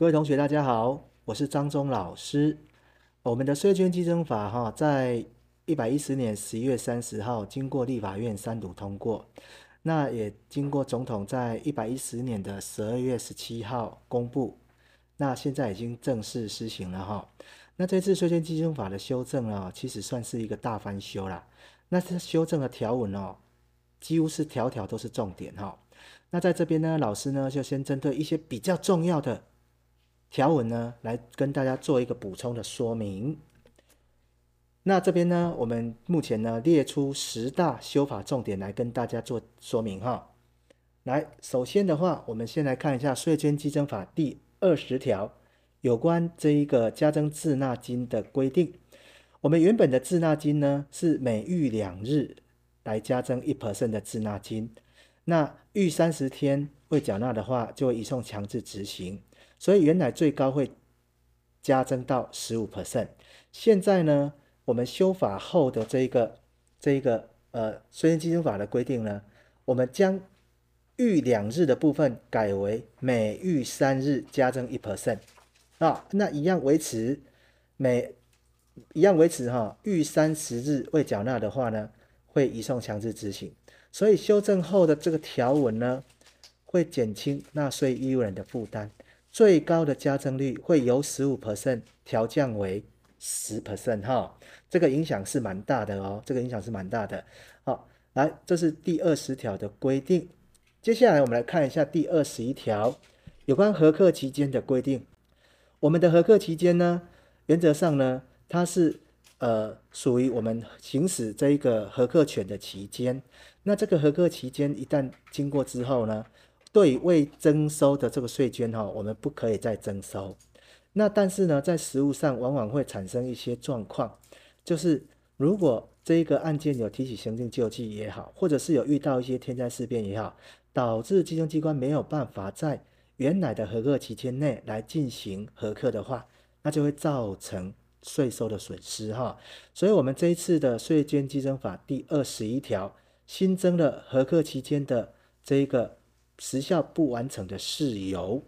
各位同学，大家好，我是张忠老师。我们的税捐稽征法哈，在一百一十年十一月三十号经过立法院三读通过，那也经过总统在一百一十年的十二月十七号公布，那现在已经正式施行了哈。那这次税捐稽征法的修正啊，其实算是一个大翻修啦。那这修正的条文哦，几乎是条条都是重点哈。那在这边呢，老师呢就先针对一些比较重要的。条文呢，来跟大家做一个补充的说明。那这边呢，我们目前呢列出十大修法重点来跟大家做说明哈。来，首先的话，我们先来看一下《税捐稽征法》第二十条有关这一个加征滞纳金的规定。我们原本的滞纳金呢是每逾两日来加征一 percent 的滞纳金，那逾三十天未缴纳的话，就会移送强制执行。所以原来最高会加增到十五 percent，现在呢，我们修法后的这一个这一个呃税捐稽征法的规定呢，我们将逾两日的部分改为每逾三日加增一 percent 啊，那一样维持每一样维持哈，逾三十日未缴纳的话呢，会移送强制执行。所以修正后的这个条文呢，会减轻纳税义务人的负担。最高的加征率会由十五 percent 调降为十 percent 哈，这个影响是蛮大的哦，这个影响是蛮大的。好，来，这是第二十条的规定。接下来我们来看一下第二十一条有关核课期间的规定。我们的核课期间呢，原则上呢，它是呃属于我们行使这一个核课权的期间。那这个核课期间一旦经过之后呢，对未征收的这个税捐哈，我们不可以再征收。那但是呢，在实务上往往会产生一些状况，就是如果这一个案件有提起行政救济也好，或者是有遇到一些天灾事变也好，导致稽征机关没有办法在原来的核课期间内来进行核课的话，那就会造成税收的损失哈。所以，我们这一次的税捐稽征法第二十一条新增了核课期间的这一个。时效不完成的事由，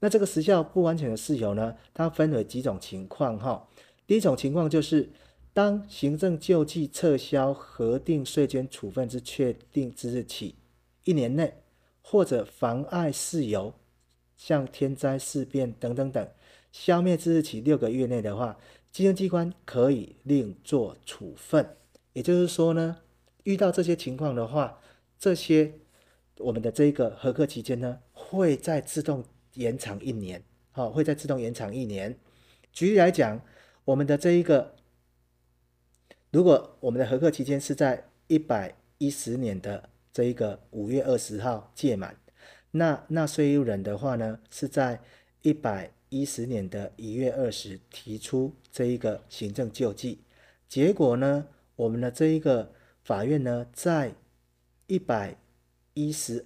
那这个时效不完成的事由呢，它分为几种情况哈。第一种情况就是，当行政救济撤销核定税捐处分之确定之日起一年内，或者妨碍事由，像天灾事变等等等，消灭之日起六个月内的话，稽征机关可以另作处分。也就是说呢，遇到这些情况的话，这些。我们的这个核课期间呢，会再自动延长一年，好，会再自动延长一年。举例来讲，我们的这一个，如果我们的核课期间是在一百一十年的这一个五月二十号届满，那纳税义务人的话呢，是在一百一十年的一月二十提出这一个行政救济，结果呢，我们的这一个法院呢，在一百一十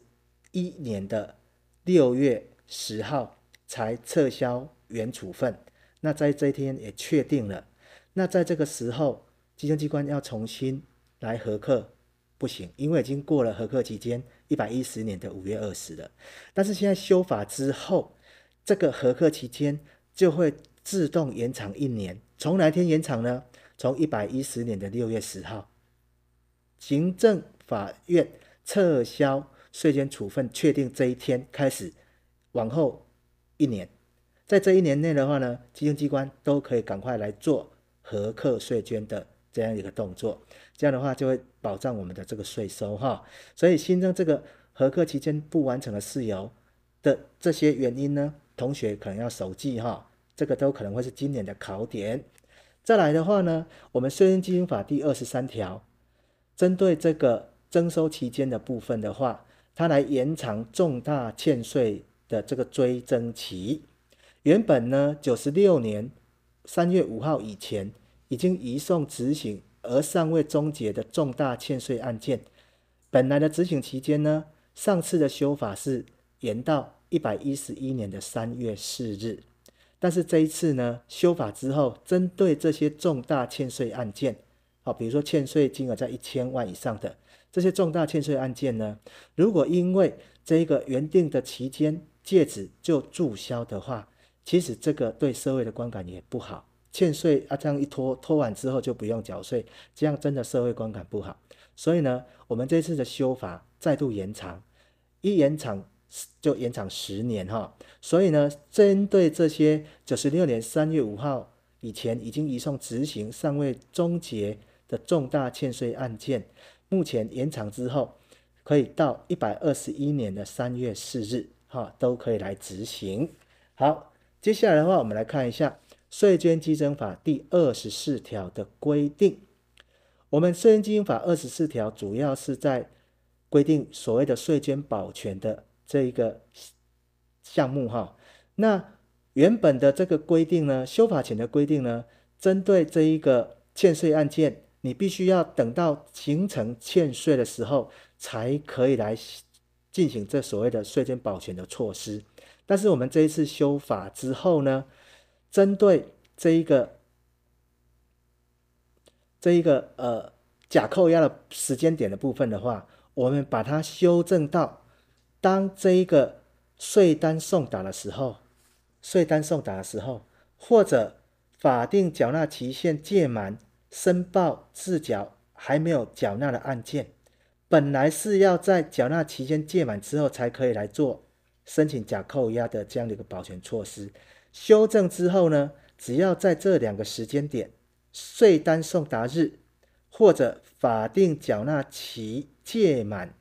一年的六月十号才撤销原处分，那在这一天也确定了。那在这个时候，行政机关要重新来核课不行，因为已经过了核课期间一百一十年的五月二十了。但是现在修法之后，这个核课期间就会自动延长一年。从哪天延长呢？从一百一十年的六月十号，行政法院。撤销税捐处分确定这一天开始，往后一年，在这一年内的话呢，稽征机关都可以赶快来做核课税捐的这样一个动作，这样的话就会保障我们的这个税收哈。所以新增这个核课期间不完成的事由的这些原因呢，同学可能要熟记哈，这个都可能会是今年的考点。再来的话呢，我们税捐稽征法第二十三条针对这个。征收期间的部分的话，它来延长重大欠税的这个追征期。原本呢，九十六年三月五号以前已经移送执行而尚未终结的重大欠税案件，本来的执行期间呢，上次的修法是延到一百一十一年的三月四日，但是这一次呢，修法之后，针对这些重大欠税案件，好，比如说欠税金额在一千万以上的。这些重大欠税案件呢，如果因为这个原定的期间届止就注销的话，其实这个对社会的观感也不好。欠税啊，这样一拖拖完之后就不用缴税，这样真的社会观感不好。所以呢，我们这次的修法再度延长，一延长就延长十年哈。所以呢，针对这些九十六年三月五号以前已经移送执行尚未终结的重大欠税案件，目前延长之后，可以到一百二十一年的三月四日哈，都可以来执行。好，接下来的话，我们来看一下。税捐稽征法第二十四条的规定，我们税捐稽征法二十四条主要是在规定所谓的税捐保全的这一个项目哈。那原本的这个规定呢，修法前的规定呢，针对这一个欠税案件，你必须要等到形成欠税的时候，才可以来进行这所谓的税捐保全的措施。但是我们这一次修法之后呢，针对这一个这一个呃假扣押的时间点的部分的话，我们把它修正到，当这一个税单送达的时候，税单送达的时候，或者法定缴纳期限届满，申报滞缴还没有缴纳的案件，本来是要在缴纳期限届满之后才可以来做申请假扣押的这样的一个保全措施。修正之后呢，只要在这两个时间点，税单送达日或者法定缴纳期届满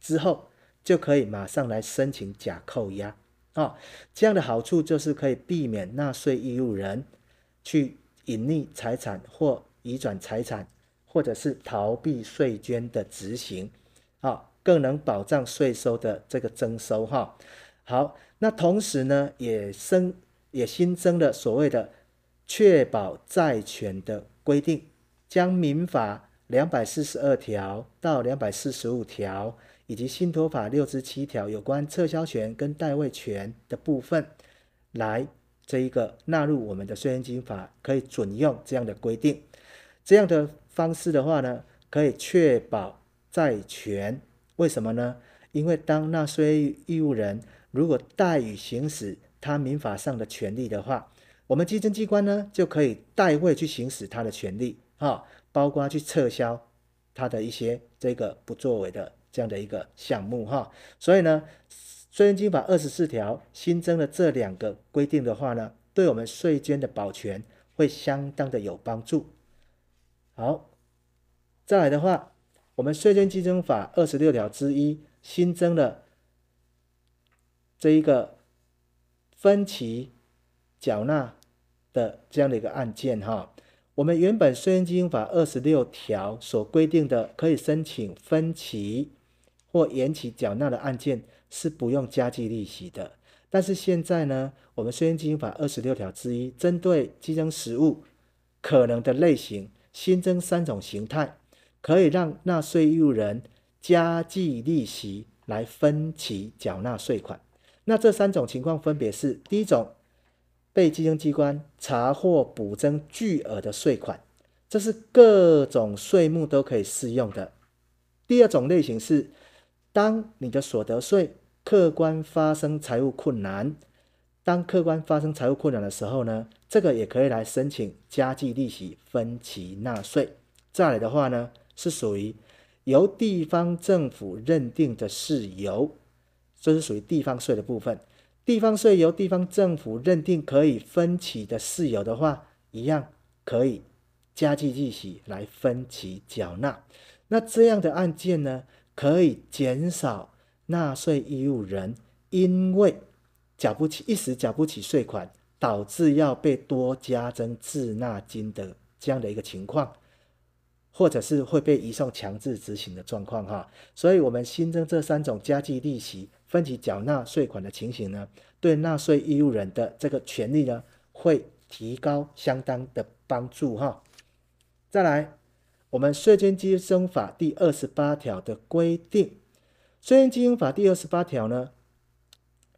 之后，就可以马上来申请假扣押啊、这样的好处就是可以避免纳税义务人去隐匿财产或移转财产，或者是逃避税捐的执行啊、更能保障税收的这个征收哈。好，那同时呢，也增也新增了所谓的确保债权的规定，将民法两百四十二条到两百四十五条，以及信托法六十七条有关撤销权跟代位权的部分，来这一个纳入我们的税捐稽征法，可以准用这样的规定。这样的方式的话呢，可以确保债权。为什么呢？因为当纳税义务人如果怠于行使他民法上的权利的话，我们稽征机关呢就可以代位去行使他的权利，哈，包括去撤销他的一些这个不作为的这样的一个项目，哈。所以呢，税捐稽征法二十四条新增了这两个规定的话呢，对我们税捐的保全会相当的有帮助。好，再来的话，我们税捐稽征法二十六条之一新增了。这一个分期缴纳的这样的一个案件哈，我们原本税捐稽征法二十六条所规定的可以申请分期或延期缴纳的案件是不用加计利息的，但是现在呢，我们税捐稽征法二十六条之一针对稽征实务可能的类型新增三种形态，可以让纳税义务人加计利息来分期缴纳税款。那这三种情况分别是：第一种，被稽征机关查获补征巨额的税款，这是各种税目都可以适用的；第二种类型是，当你的所得税客观发生财务困难，当客观发生财务困难的时候呢，这个也可以来申请加计利息分期纳税。再来的话呢，是属于由地方政府认定的事由。这是属于地方税的部分，地方税由地方政府认定可以分期的事由的话，一样可以加计利息来分期缴纳。那这样的案件呢，可以减少纳税义务人因为缴不起一时缴不起税款，导致要被多加征滞纳金的这样的一个情况。或者是会被移送强制执行的状况哈，所以我们新增这三种加计利息分期缴纳税款的情形呢，对纳税义务人的这个权利呢，会提高相当的帮助哈。再来，我们税捐稽征法第二十八条的规定，税捐稽征法第二十八条呢，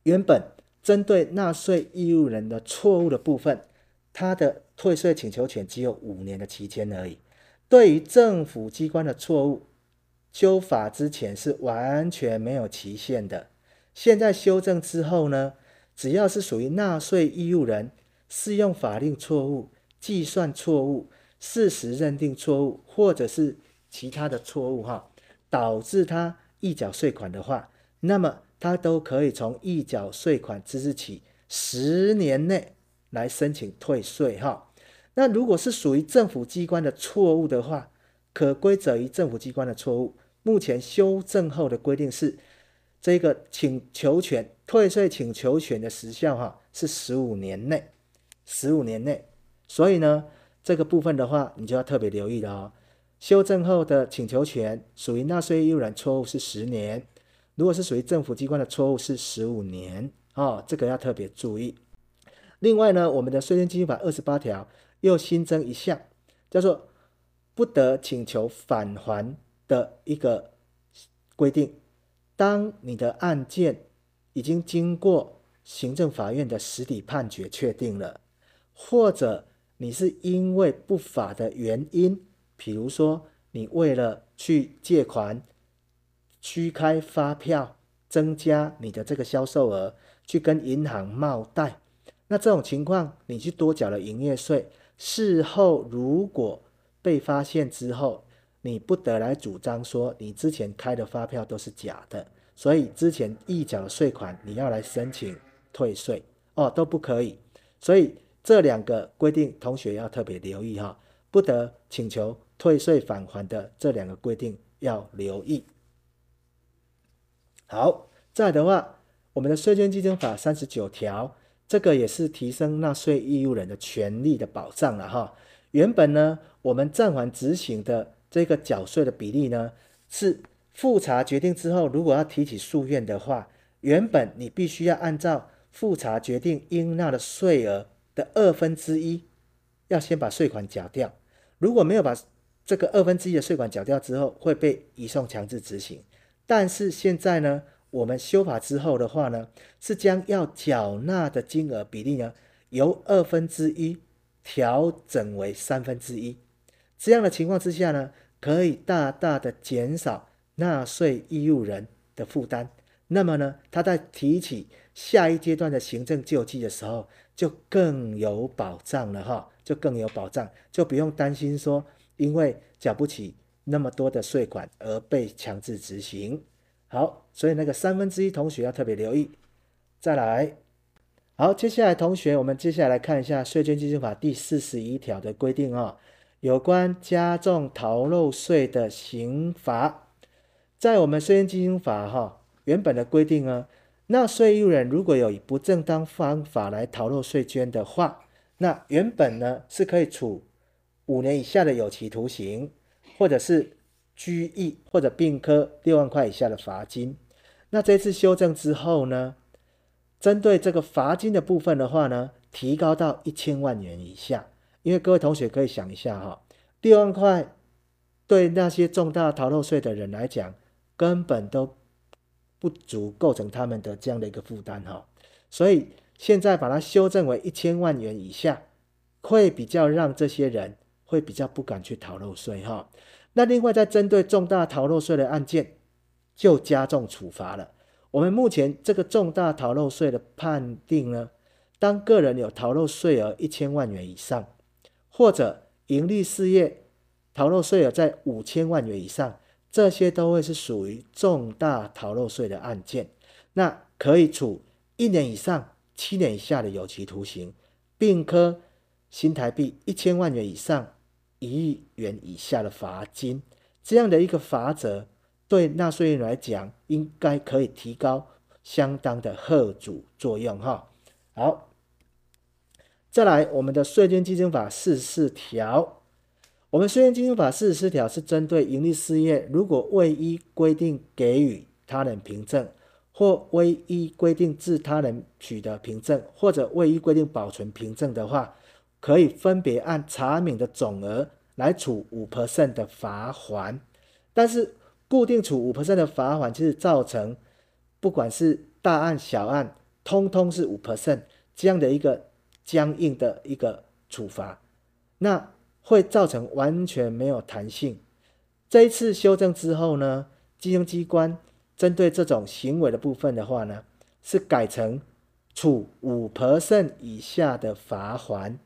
原本针对纳税义务人的错误的部分，他的退税请求权只有五年的期间而已。对于政府机关的错误，修法之前是完全没有期限的。现在修正之后呢，只要是属于纳税义务人适用法令错误、计算错误、事实认定错误，或者是其他的错误哈，导致他预缴税款的话，那么他都可以从预缴税款之日起十年内来申请退税哈。那如果是属于政府机关的错误的话，可归责于政府机关的错误。目前修正后的规定是，这个请求权退税请求权的时效哈是十五年内，十五年内。所以呢，这个部分的话，你就要特别留意了哦。修正后的请求权属于纳税义务人错误是十年，如果是属于政府机关的错误是十五年哦，这个要特别注意。另外呢，我们的税捐基金法二十八条。又新增一项，叫做不得请求返还的一个规定。当你的案件已经经过行政法院的实体判决确定了，或者你是因为不法的原因，比如说你为了去借款、虚开发票、增加你的这个销售额，去跟银行冒贷，那这种情况你去多缴了营业税。事后如果被发现之后，你不得来主张说你之前开的发票都是假的，所以之前预缴的税款你要来申请退税哦，都不可以。所以这两个规定，同学要特别留意哈，不得请求退税返还的这两个规定要留意。好，再来的话，我们的税捐稽征法三十九条。这个也是提升纳税义务人的权利的保障了哈。原本呢，我们暂缓执行的这个缴税的比例呢，是复查决定之后，如果要提起诉愿的话，原本你必须要按照复查决定应纳的税额的二分之一，要先把税款缴掉。如果没有把这个二分之一的税款缴掉之后，会被移送强制执行。但是现在呢，我们修法之后的话呢，是将要缴纳的金额比例呢，由二分之一调整为三分之一。这样的情况之下呢，可以大大的减少纳税义务人的负担。那么呢，他在提起下一阶段的行政救济的时候，就更有保障了哈，就更有保障，就不用担心说因为缴不起那么多的税款而被强制执行。好，所以那个三分之一同学要特别留意。再来，好，接下来同学，我们接下来看一下《税捐稽征法》第四十一条的规定哦，有关加重逃漏税的刑罚。在我们《税捐稽征法》哈原本的规定呢，纳税义务人如果有以不正当方法来逃漏税捐的话，那原本呢是可以处五年以下的有期徒刑，或者是。拘役或者并科六万块以下的罚金，那这次修正之后呢，针对这个罚金的部分的话呢，提高到一千万元以下。因为各位同学可以想一下哈，六万块对那些重大逃漏税的人来讲，根本都不足构成他们的这样的一个负担哈。所以现在把它修正为一千万元以下，会比较让这些人会比较不敢去逃漏税哈。那另外，在针对重大逃漏税的案件，就加重处罚了。我们目前这个重大逃漏税的判定呢，当个人有逃漏税额一千万元以上，或者营利事业逃漏税额在五千万元以上，这些都会是属于重大逃漏税的案件，那可以处一年以上七年以下的有期徒刑，并科新台币一千万元以上。一亿元以下的罚金，这样的一个罚则，对纳税人来讲，应该可以提高相当的贺阻作用哈。好，再来我们的税捐稽征法四十四条，我们税捐稽征法四十四条是针对营利事业，如果未依规定给予他人凭证，或未依规定自他人取得凭证，或者未依规定保存凭证的话。可以分别按查明的总额来处五 percent 的罚锾，但是固定处五 percent 的罚锾，其实造成不管是大案小案，通通是五 percent 这样的一个僵硬的一个处罚，那会造成完全没有弹性。这一次修正之后呢，稽征机关针对这种行为的部分的话呢，是改成处五 percent 以下的罚锾，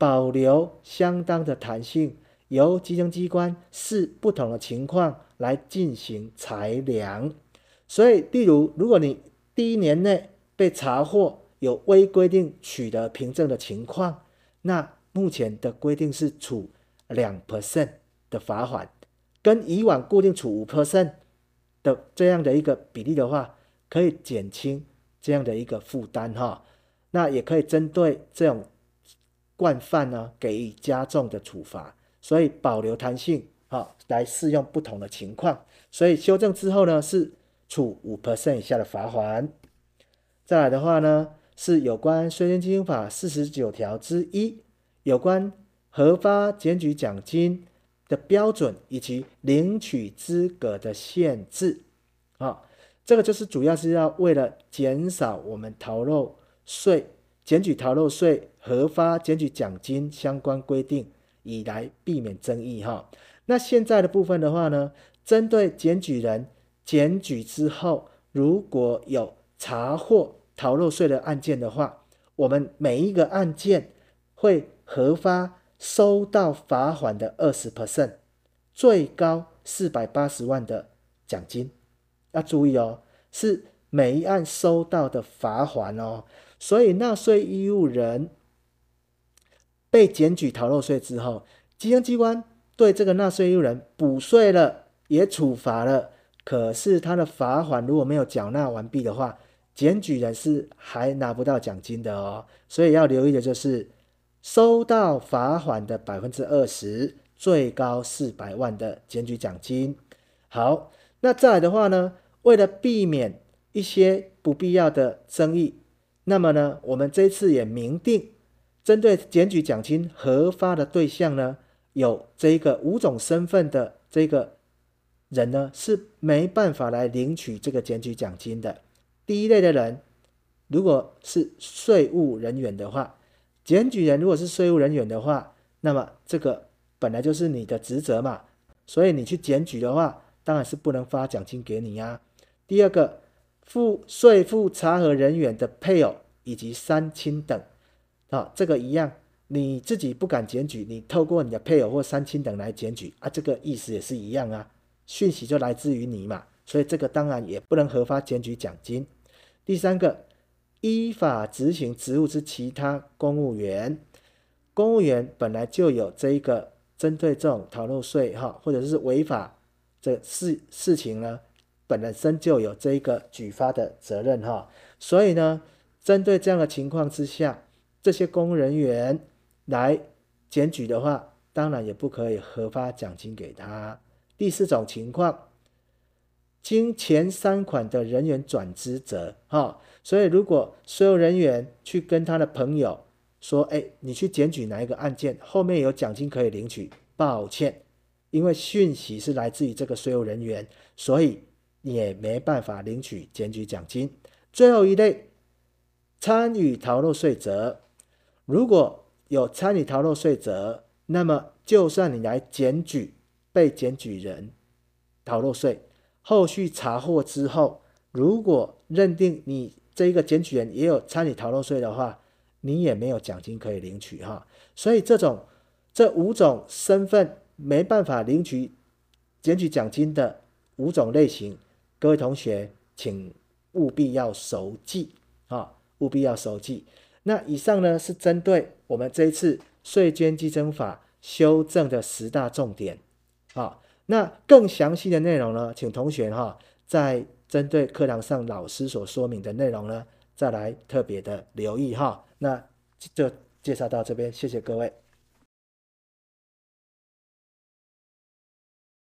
保留相当的弹性，由稽征机关视不同的情况来进行裁量。所以，例如，如果你第一年内被查获有未规定取得凭证的情况，那目前的规定是处两 percent 的罚款，跟以往固定处五 percent 的这样的一个比例的话，可以减轻。这样的一个负担哈，那也可以针对这种惯犯呢，给予加重的处罚，所以保留弹性哈，来适用不同的情况。所以修正之后呢，是处五 percent 以下的罚锾。再来的话呢，是有关《税捐稽征法》四十九条之一，有关核发检举奖金的标准以及领取资格的限制啊。这个就是主要是要为了减少我们逃漏税、检举逃漏税、核发检举奖金相关规定，以来避免争议哈。那现在的部分的话呢，针对检举人检举之后，如果有查获逃漏税的案件的话，我们每一个案件会核发收到罚款的二十 percent，最高四百八十万的奖金。要注意哦，是每一案收到的罚款哦，所以纳税义务人被检举逃漏税之后，稽征机关对这个纳税义务人补税了，也处罚了，可是他的罚款如果没有缴纳完毕的话，检举人是还拿不到奖金的哦，所以要留意的就是收到罚款的百分之二十，最高四百万的检举奖金。好。那再来的话呢，为了避免一些不必要的争议，那么呢，我们这次也明定，针对检举奖金核发的对象呢，有这个五种身份的这个人呢，是没办法来领取这个检举奖金的。第一类的人，如果是税务人员的话，检举人如果是税务人员的话，那么这个本来就是你的职责嘛，所以你去检举的话。当然是不能发奖金给你呀、啊。第二个，负税负查核人员的配偶以及三亲等，啊，这个一样，你自己不敢检举，你透过你的配偶或三亲等来检举啊，这个意思也是一样啊，讯息就来自于你嘛，所以这个当然也不能核发检举奖金。第三个，依法执行职务之其他公务员，公务员本来就有这一个针对这种逃漏税哈，或者是违法。这事事情呢，本身就有这一个举发的责任哈，所以呢，针对这样的情况之下，这些公务人员来检举的话，当然也不可以核发奖金给他。第四种情况，经前三款的人员转支责哈，所以如果所有人员去跟他的朋友说，哎，你去检举哪一个案件，后面有奖金可以领取，抱歉。因为讯息是来自于这个税务人员，所以也没办法领取检举奖金。最后一类，参与逃漏税责，如果有参与逃漏税者，那么就算你来检举被检举人逃漏税，后续查获之后，如果认定你这一个检举人也有参与逃漏税的话，你也没有奖金可以领取哈。所以这种这五种身份。没办法领取检举奖金的五种类型，各位同学请务必要熟记啊，务必要熟记。那以上呢是针对我们这一次税捐稽征法修正的十大重点啊。那更详细的内容呢，请同学哈在针对课堂上老师所说明的内容呢，再来特别的留意哈。那就介绍到这边，谢谢各位。